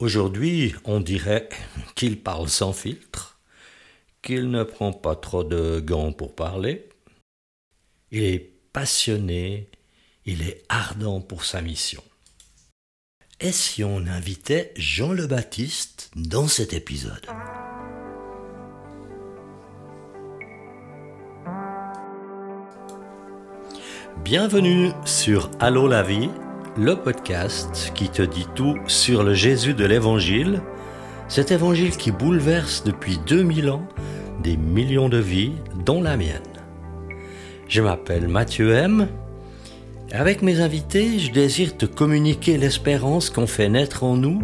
Aujourd'hui, on dirait qu'il parle sans filtre, qu'il ne prend pas trop de gants pour parler. Il est passionné, il est ardent pour sa mission. Et si on invitait Jean le Baptiste dans cet épisode? Bienvenue sur Allô la vie, le podcast qui te dit tout sur le Jésus de l'Évangile, cet Évangile qui bouleverse depuis 2000 ans des millions de vies, dont la mienne. Je m'appelle Mathieu M. Avec mes invités, je désire te communiquer l'espérance qu'on fait naître en nous,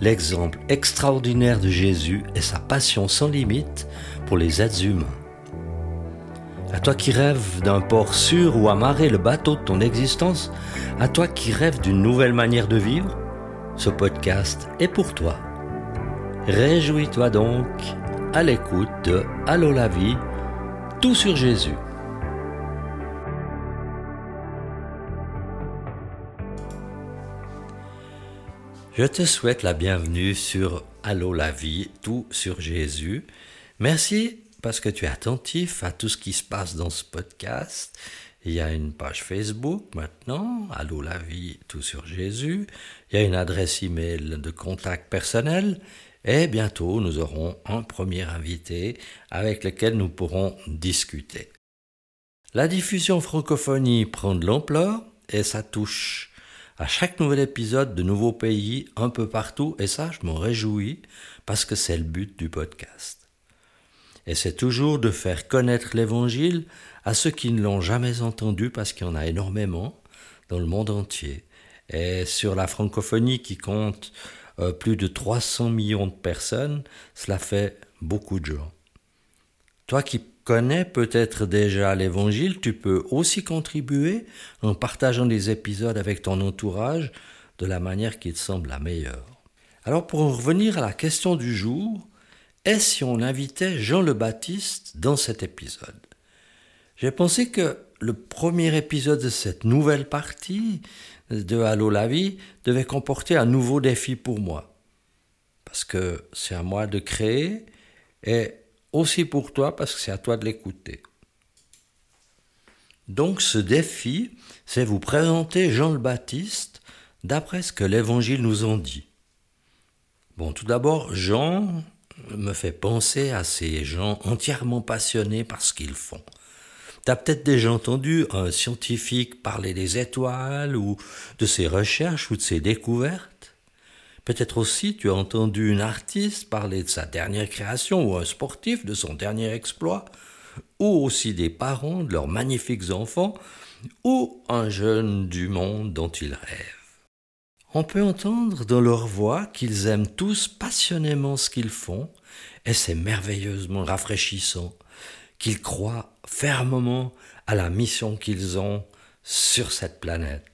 l'exemple extraordinaire de Jésus et sa passion sans limite pour les êtres humains. À toi qui rêves d'un port sûr où amarrer le bateau de ton existence, à toi qui rêves d'une nouvelle manière de vivre, ce podcast est pour toi. Réjouis-toi donc à l'écoute de Allô la vie, tout sur Jésus. Je te souhaite la bienvenue sur Allô la vie, tout sur Jésus. Merci parce que tu es attentif à tout ce qui se passe dans ce podcast. Il y a une page Facebook maintenant, Allô la vie, tout sur Jésus. Il y a une adresse email de contact personnel. Et bientôt, nous aurons un premier invité avec lequel nous pourrons discuter. La diffusion francophonie prend de l'ampleur et ça touche à chaque nouvel épisode de nouveaux pays un peu partout et ça, je m'en réjouis parce que c'est le but du podcast et c'est toujours de faire connaître l'Évangile à ceux qui ne l'ont jamais entendu, parce qu'il y en a énormément dans le monde entier. Et sur la francophonie qui compte euh, plus de 300 millions de personnes, cela fait beaucoup de gens. Toi qui connais peut-être déjà l'Évangile, tu peux aussi contribuer en partageant des épisodes avec ton entourage de la manière qui te semble la meilleure. Alors pour en revenir à la question du jour, et si on invitait Jean le Baptiste dans cet épisode? J'ai pensé que le premier épisode de cette nouvelle partie de Allô la vie devait comporter un nouveau défi pour moi. Parce que c'est à moi de créer et aussi pour toi parce que c'est à toi de l'écouter. Donc ce défi, c'est vous présenter Jean le Baptiste d'après ce que l'Évangile nous en dit. Bon, tout d'abord, Jean, me fait penser à ces gens entièrement passionnés par ce qu'ils font. Tu as peut-être déjà entendu un scientifique parler des étoiles ou de ses recherches ou de ses découvertes. Peut-être aussi tu as entendu une artiste parler de sa dernière création ou un sportif de son dernier exploit, ou aussi des parents de leurs magnifiques enfants, ou un jeune du monde dont ils rêvent. On peut entendre dans leur voix qu'ils aiment tous passionnément ce qu'ils font, et c'est merveilleusement rafraîchissant qu'ils croient fermement à la mission qu'ils ont sur cette planète.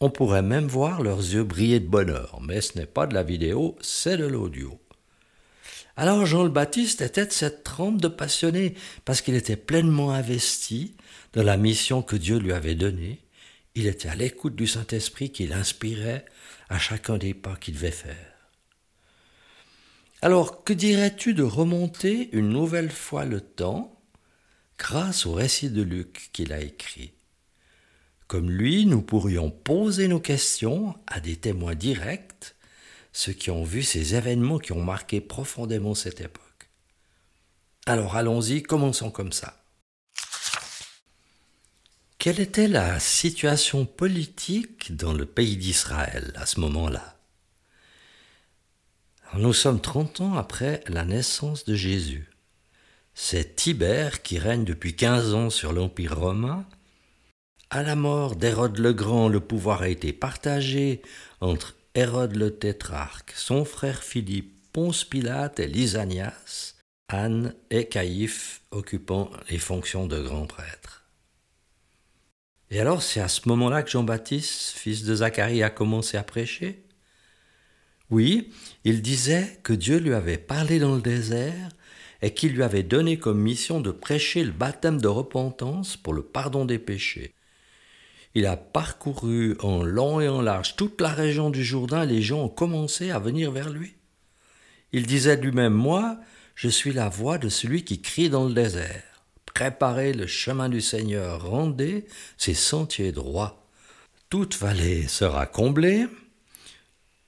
On pourrait même voir leurs yeux briller de bonheur, mais ce n'est pas de la vidéo, c'est de l'audio. Alors Jean le Baptiste était de cette trempe de passionnés, parce qu'il était pleinement investi dans la mission que Dieu lui avait donnée, il était à l'écoute du Saint-Esprit qui l'inspirait à chacun des pas qu'il devait faire. Alors, que dirais-tu de remonter une nouvelle fois le temps grâce au récit de Luc qu'il a écrit? Comme lui, nous pourrions poser nos questions à des témoins directs, ceux qui ont vu ces événements qui ont marqué profondément cette époque. Alors allons-y, commençons comme ça. Quelle était la situation politique dans le pays d'Israël à ce moment-là? Nous sommes 30 ans après la naissance de Jésus. C'est Tibère qui règne depuis 15 ans sur l'Empire romain. À la mort d'Hérode le Grand, le pouvoir a été partagé entre Hérode le tétrarque, son frère Philippe, Ponce Pilate et Lysanias, Anne et Caïphe occupant les fonctions de grand prêtre. Et alors, c'est à ce moment-là que Jean-Baptiste, fils de Zacharie, a commencé à prêcher Oui, il disait que Dieu lui avait parlé dans le désert et qu'il lui avait donné comme mission de prêcher le baptême de repentance pour le pardon des péchés. Il a parcouru en long et en large toute la région du Jourdain, les gens ont commencé à venir vers lui. Il disait lui-même, Moi, je suis la voix de celui qui crie dans le désert. Préparez le chemin du Seigneur, rendez ses sentiers droits. Toute vallée sera comblée,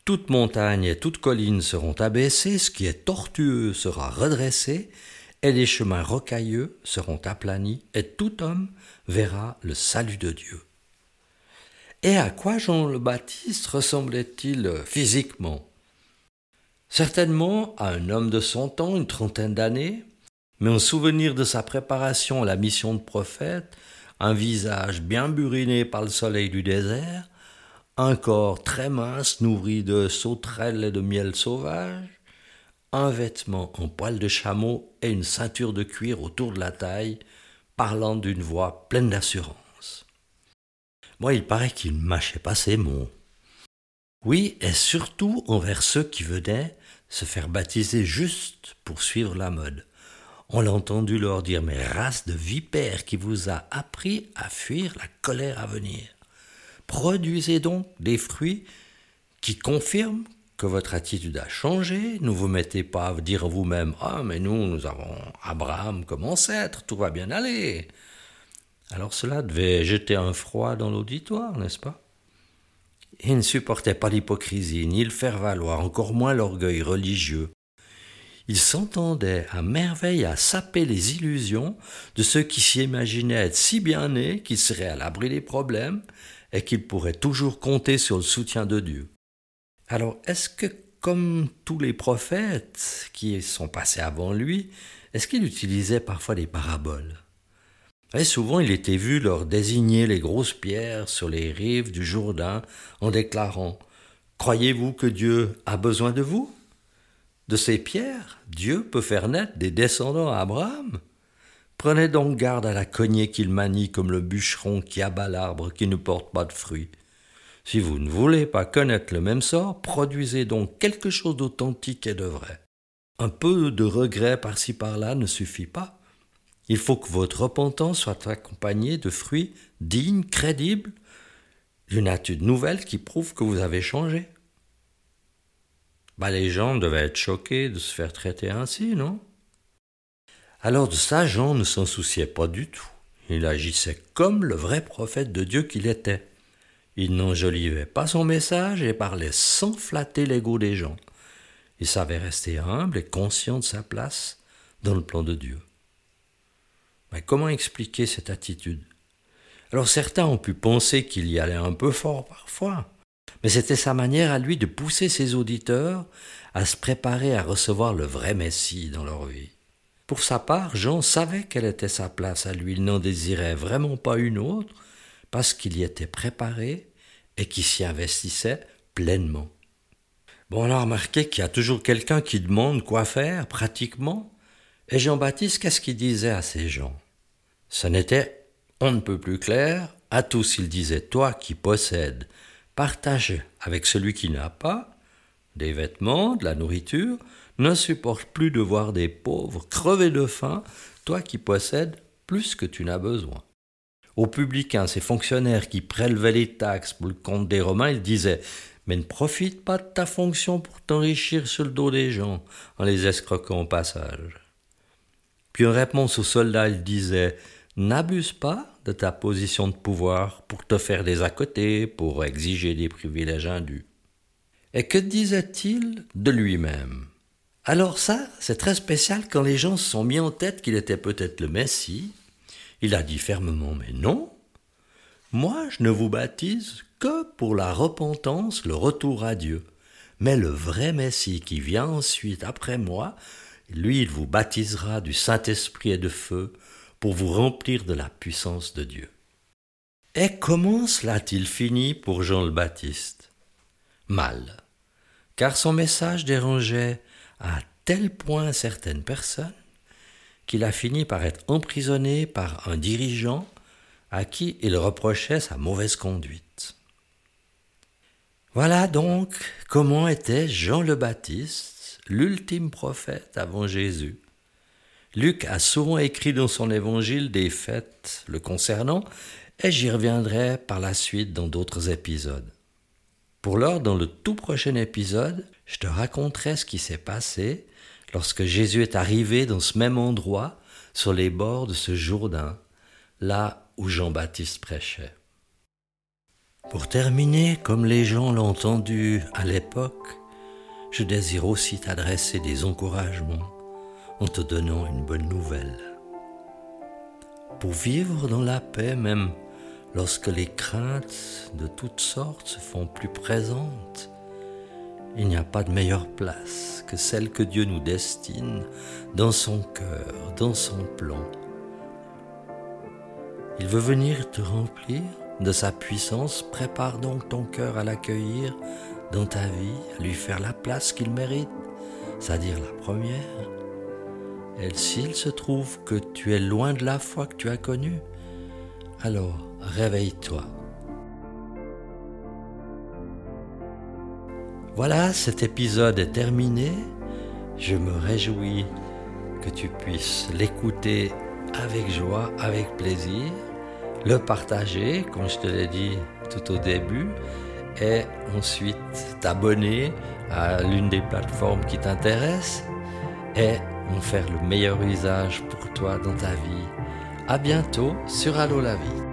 toute montagne et toute colline seront abaissées, ce qui est tortueux sera redressé, et les chemins rocailleux seront aplanis, et tout homme verra le salut de Dieu. Et à quoi Jean le Baptiste ressemblait-il physiquement? Certainement à un homme de son temps, une trentaine d'années, mais en souvenir de sa préparation à la mission de prophète, un visage bien buriné par le soleil du désert, un corps très mince nourri de sauterelles et de miel sauvage, un vêtement en poil de chameau et une ceinture de cuir autour de la taille, parlant d'une voix pleine d'assurance. Moi, il paraît qu'il mâchait pas ses mots. Oui, et surtout envers ceux qui venaient se faire baptiser juste pour suivre la mode. On l'a entendu leur dire Mais race de vipères qui vous a appris à fuir la colère à venir. Produisez donc des fruits qui confirment que votre attitude a changé. Ne vous mettez pas à dire vous-même Ah, mais nous, nous avons Abraham comme ancêtre, tout va bien aller. Alors cela devait jeter un froid dans l'auditoire, n'est-ce pas? Il ne supportait pas l'hypocrisie, ni le faire-valoir, encore moins l'orgueil religieux. Il s'entendait à merveille à saper les illusions de ceux qui s'imaginaient être si bien nés qu'ils seraient à l'abri des problèmes et qu'ils pourraient toujours compter sur le soutien de Dieu. Alors, est-ce que, comme tous les prophètes qui sont passés avant lui, est-ce qu'il utilisait parfois des paraboles? Et souvent il était vu leur désigner les grosses pierres sur les rives du Jourdain en déclarant Croyez-vous que Dieu a besoin de vous? De ces pierres, Dieu peut faire naître des descendants à Abraham Prenez donc garde à la cognée qu'il manie comme le bûcheron qui abat l'arbre qui ne porte pas de fruits. Si vous ne voulez pas connaître le même sort, produisez donc quelque chose d'authentique et de vrai. Un peu de regret par-ci par-là ne suffit pas. Il faut que votre repentance soit accompagnée de fruits dignes, crédibles, d'une attitude nouvelle qui prouve que vous avez changé. Bah, les gens devaient être choqués de se faire traiter ainsi, non? Alors de ça, Jean ne s'en souciait pas du tout. Il agissait comme le vrai prophète de Dieu qu'il était. Il n'enjolivait pas son message et parlait sans flatter l'ego des gens. Il savait rester humble et conscient de sa place dans le plan de Dieu. Mais comment expliquer cette attitude? Alors certains ont pu penser qu'il y allait un peu fort parfois, mais c'était sa manière à lui de pousser ses auditeurs à se préparer à recevoir le vrai Messie dans leur vie. Pour sa part, Jean savait quelle était sa place à lui, il n'en désirait vraiment pas une autre, parce qu'il y était préparé et qu'il s'y investissait pleinement. Bon, on a remarqué qu'il y a toujours quelqu'un qui demande quoi faire, pratiquement. Et Jean-Baptiste, qu'est-ce qu'il disait à ces gens? Ce n'était on ne peut plus clair. À tous il disait Toi qui possèdes, partage avec celui qui n'a pas des vêtements, de la nourriture, ne supporte plus de voir des pauvres crever de faim, toi qui possèdes plus que tu n'as besoin. Aux publicains, ces fonctionnaires qui prélevaient les taxes pour le compte des Romains, il disait Mais ne profite pas de ta fonction pour t'enrichir sur le dos des gens en les escroquant au passage. Puis en réponse aux soldats, il disait N'abuse pas de ta position de pouvoir pour te faire des à côté, pour exiger des privilèges indus. Et que disait-il de lui-même? Alors ça, c'est très spécial quand les gens se sont mis en tête qu'il était peut-être le Messie. Il a dit fermement Mais non, moi je ne vous baptise que pour la repentance, le retour à Dieu. Mais le vrai Messie qui vient ensuite après moi, lui il vous baptisera du Saint-Esprit et de feu, pour vous remplir de la puissance de Dieu. Et comment cela a-t-il fini pour Jean le Baptiste? Mal, car son message dérangeait à tel point certaines personnes qu'il a fini par être emprisonné par un dirigeant à qui il reprochait sa mauvaise conduite. Voilà donc comment était Jean le Baptiste, l'ultime prophète avant Jésus, Luc a souvent écrit dans son évangile des faits le concernant, et j'y reviendrai par la suite dans d'autres épisodes. Pour l'heure, dans le tout prochain épisode, je te raconterai ce qui s'est passé lorsque Jésus est arrivé dans ce même endroit, sur les bords de ce Jourdain, là où Jean-Baptiste prêchait. Pour terminer, comme les gens l'ont entendu à l'époque, je désire aussi t'adresser des encouragements en te donnant une bonne nouvelle. Pour vivre dans la paix même lorsque les craintes de toutes sortes se font plus présentes, il n'y a pas de meilleure place que celle que Dieu nous destine dans son cœur, dans son plan. Il veut venir te remplir de sa puissance, prépare donc ton cœur à l'accueillir dans ta vie, à lui faire la place qu'il mérite, c'est-à-dire la première. Et s'il se trouve que tu es loin de la foi que tu as connue, alors réveille-toi. Voilà, cet épisode est terminé. Je me réjouis que tu puisses l'écouter avec joie, avec plaisir, le partager, comme je te l'ai dit tout au début, et ensuite t'abonner à l'une des plateformes qui t'intéresse et en faire le meilleur usage pour toi dans ta vie. À bientôt sur Allo la vie.